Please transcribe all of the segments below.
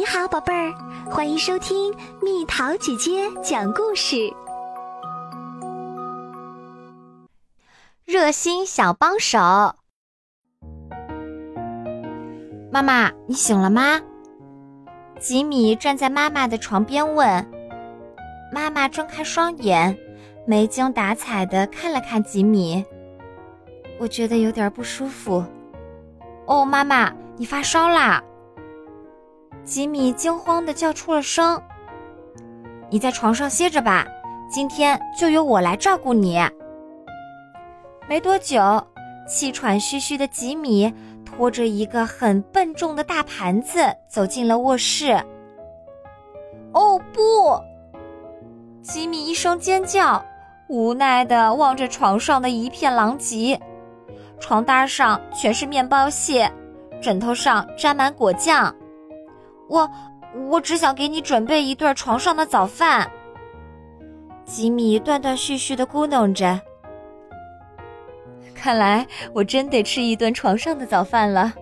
你好，宝贝儿，欢迎收听蜜桃姐姐讲故事。热心小帮手，妈妈，你醒了吗？吉米站在妈妈的床边问。妈妈睁开双眼，没精打采的看了看吉米。我觉得有点不舒服。哦，妈妈，你发烧啦！吉米惊慌的叫出了声：“你在床上歇着吧，今天就由我来照顾你。”没多久，气喘吁吁的吉米拖着一个很笨重的大盘子走进了卧室。哦不！吉米一声尖叫，无奈的望着床上的一片狼藉，床单上全是面包屑，枕头上沾满果酱。我，我只想给你准备一顿床上的早饭。吉米断断续续的咕哝着。看来我真得吃一顿床上的早饭了。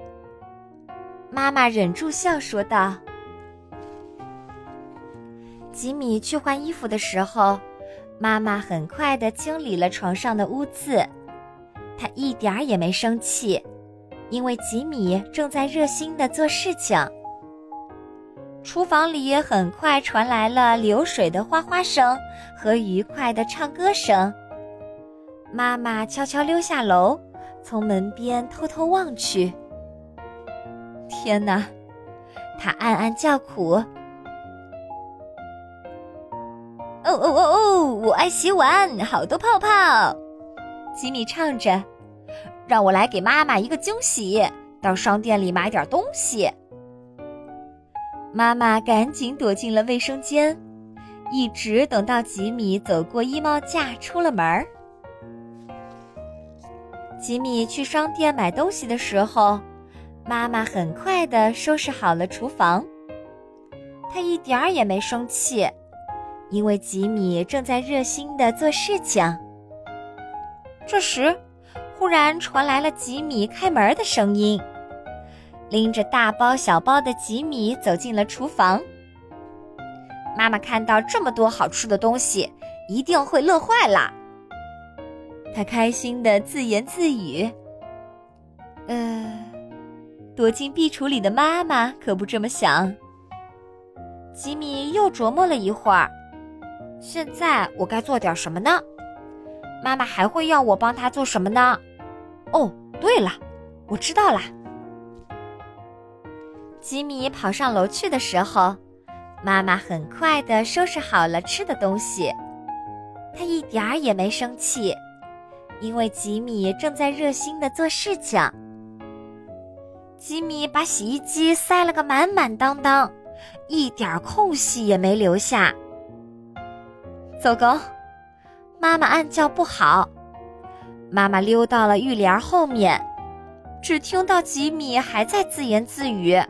妈妈忍住笑说道。吉米去换衣服的时候，妈妈很快的清理了床上的污渍，她一点儿也没生气，因为吉米正在热心的做事情。厨房里很快传来了流水的哗哗声和愉快的唱歌声。妈妈悄悄溜下楼，从门边偷偷望去。天哪，她暗暗叫苦：“哦哦哦哦，我爱洗碗，好多泡泡。”吉米唱着：“让我来给妈妈一个惊喜，到商店里买点东西。”妈妈赶紧躲进了卫生间，一直等到吉米走过衣帽架出了门。吉米去商店买东西的时候，妈妈很快的收拾好了厨房。她一点儿也没生气，因为吉米正在热心的做事情。这时，忽然传来了吉米开门的声音。拎着大包小包的吉米走进了厨房。妈妈看到这么多好吃的东西，一定会乐坏了。他开心的自言自语：“呃，躲进壁橱里的妈妈可不这么想。”吉米又琢磨了一会儿，现在我该做点什么呢？妈妈还会要我帮她做什么呢？哦，对了，我知道啦。吉米跑上楼去的时候，妈妈很快的收拾好了吃的东西。她一点儿也没生气，因为吉米正在热心的做事情。吉米把洗衣机塞了个满满当当，一点空隙也没留下。糟糕，妈妈暗叫不好。妈妈溜到了浴帘后面，只听到吉米还在自言自语。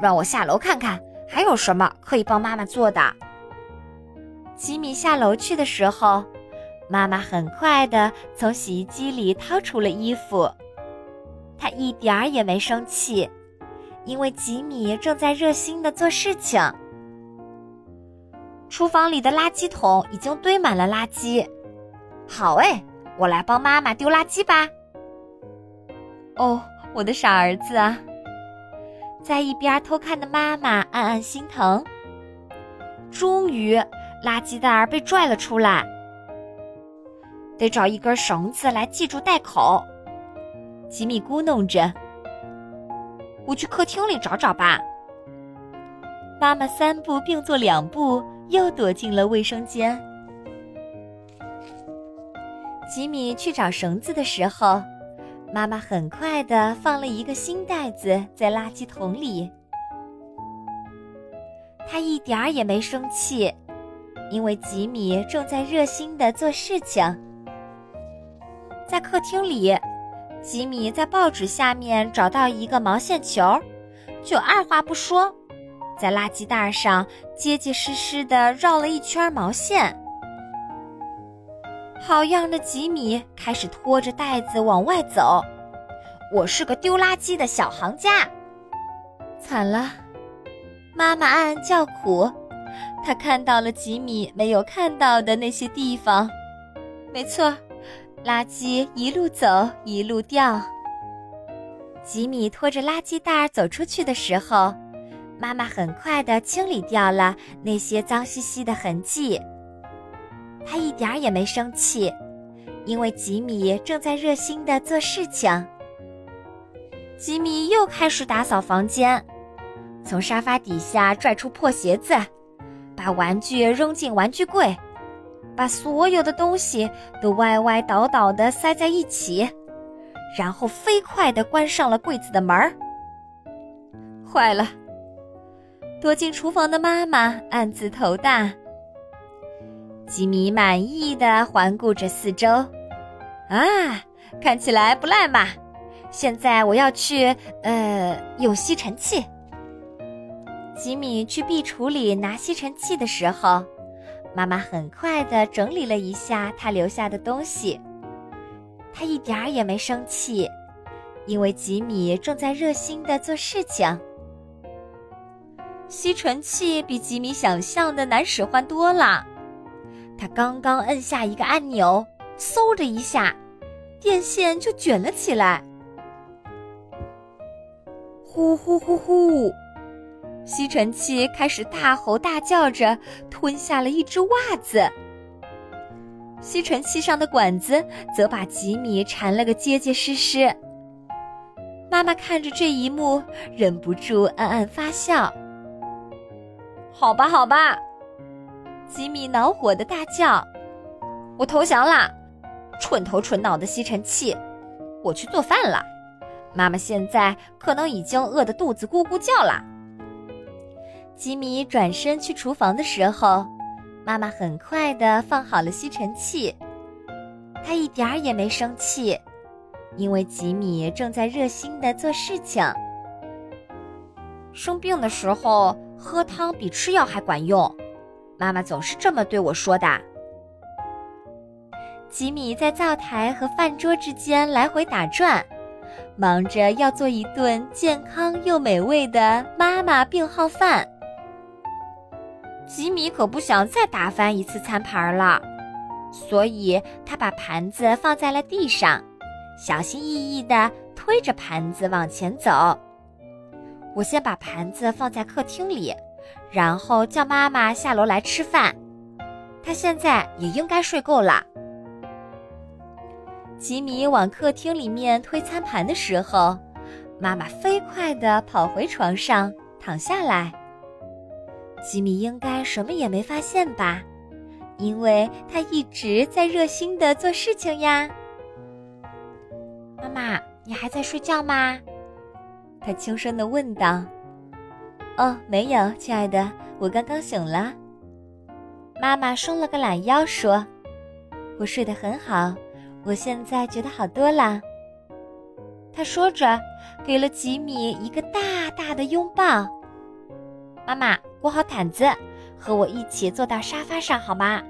让我下楼看看还有什么可以帮妈妈做的。吉米下楼去的时候，妈妈很快的从洗衣机里掏出了衣服，她一点儿也没生气，因为吉米正在热心的做事情。厨房里的垃圾桶已经堆满了垃圾，好哎，我来帮妈妈丢垃圾吧。哦，我的傻儿子啊！在一边偷看的妈妈暗暗心疼。终于，垃圾袋儿被拽了出来，得找一根绳子来系住袋口。吉米咕哝着：“我去客厅里找找吧。”妈妈三步并作两步，又躲进了卫生间。吉米去找绳子的时候。妈妈很快的放了一个新袋子在垃圾桶里，她一点儿也没生气，因为吉米正在热心的做事情。在客厅里，吉米在报纸下面找到一个毛线球，就二话不说，在垃圾袋上结结实实的绕了一圈毛线。好样的，吉米开始拖着袋子往外走。我是个丢垃圾的小行家。惨了，妈妈暗暗叫苦，她看到了吉米没有看到的那些地方。没错，垃圾一路走一路掉。吉米拖着垃圾袋走出去的时候，妈妈很快地清理掉了那些脏兮兮的痕迹。他一点儿也没生气，因为吉米正在热心地做事情。吉米又开始打扫房间。从沙发底下拽出破鞋子，把玩具扔进玩具柜，把所有的东西都歪歪倒倒的塞在一起，然后飞快地关上了柜子的门儿。坏了！躲进厨房的妈妈暗自头大。吉米满意的环顾着四周，啊，看起来不赖嘛！现在我要去，呃，用吸尘器。吉米去壁橱里拿吸尘器的时候，妈妈很快地整理了一下他留下的东西。他一点儿也没生气，因为吉米正在热心地做事情。吸尘器比吉米想象的难使唤多了。他刚刚摁下一个按钮，嗖的一下，电线就卷了起来。呼呼呼呼！吸尘器开始大吼大叫着，吞下了一只袜子。吸尘器上的管子则把吉米缠了个结结实实。妈妈看着这一幕，忍不住暗暗发笑。好吧，好吧，吉米恼火的大叫：“我投降啦！蠢头蠢脑的吸尘器，我去做饭了。妈妈现在可能已经饿得肚子咕咕叫了。”吉米转身去厨房的时候，妈妈很快地放好了吸尘器。她一点儿也没生气，因为吉米正在热心地做事情。生病的时候喝汤比吃药还管用，妈妈总是这么对我说的。吉米在灶台和饭桌之间来回打转，忙着要做一顿健康又美味的妈妈病号饭。吉米可不想再打翻一次餐盘了，所以他把盘子放在了地上，小心翼翼地推着盘子往前走。我先把盘子放在客厅里，然后叫妈妈下楼来吃饭。她现在也应该睡够了。吉米往客厅里面推餐盘的时候，妈妈飞快地跑回床上躺下来。吉米应该什么也没发现吧，因为他一直在热心的做事情呀。妈妈，你还在睡觉吗？他轻声的问道。哦，没有，亲爱的，我刚刚醒了。妈妈伸了个懒腰，说：“我睡得很好，我现在觉得好多了。”他说着，给了吉米一个大大的拥抱。妈妈。裹好毯子，和我一起坐到沙发上好吗？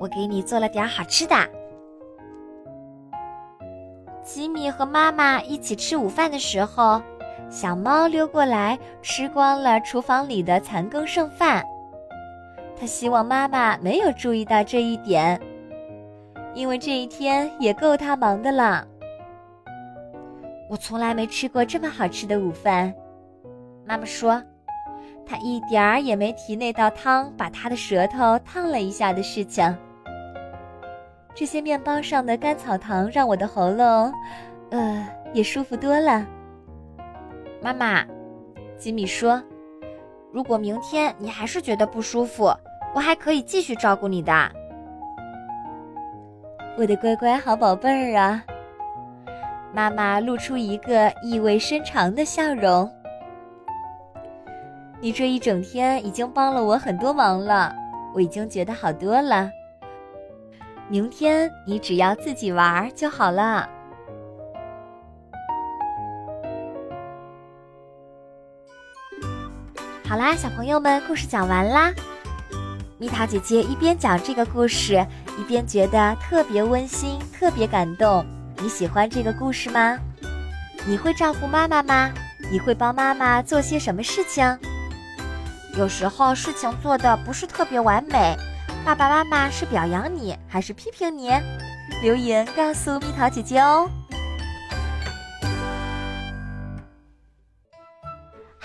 我给你做了点好吃的。吉米和妈妈一起吃午饭的时候，小猫溜过来吃光了厨房里的残羹剩饭。他希望妈妈没有注意到这一点，因为这一天也够他忙的了。我从来没吃过这么好吃的午饭，妈妈说。她一点儿也没提那道汤把她的舌头烫了一下的事情。这些面包上的甘草糖让我的喉咙，呃，也舒服多了。妈妈，吉米说：“如果明天你还是觉得不舒服，我还可以继续照顾你的。”我的乖乖好宝贝儿啊！妈妈露出一个意味深长的笑容。你这一整天已经帮了我很多忙了，我已经觉得好多了。明天你只要自己玩就好了。好啦，小朋友们，故事讲完啦。蜜桃姐姐一边讲这个故事，一边觉得特别温馨，特别感动。你喜欢这个故事吗？你会照顾妈妈吗？你会帮妈妈做些什么事情？有时候事情做的不是特别完美，爸爸妈妈是表扬你还是批评你？留言告诉蜜桃姐姐哦。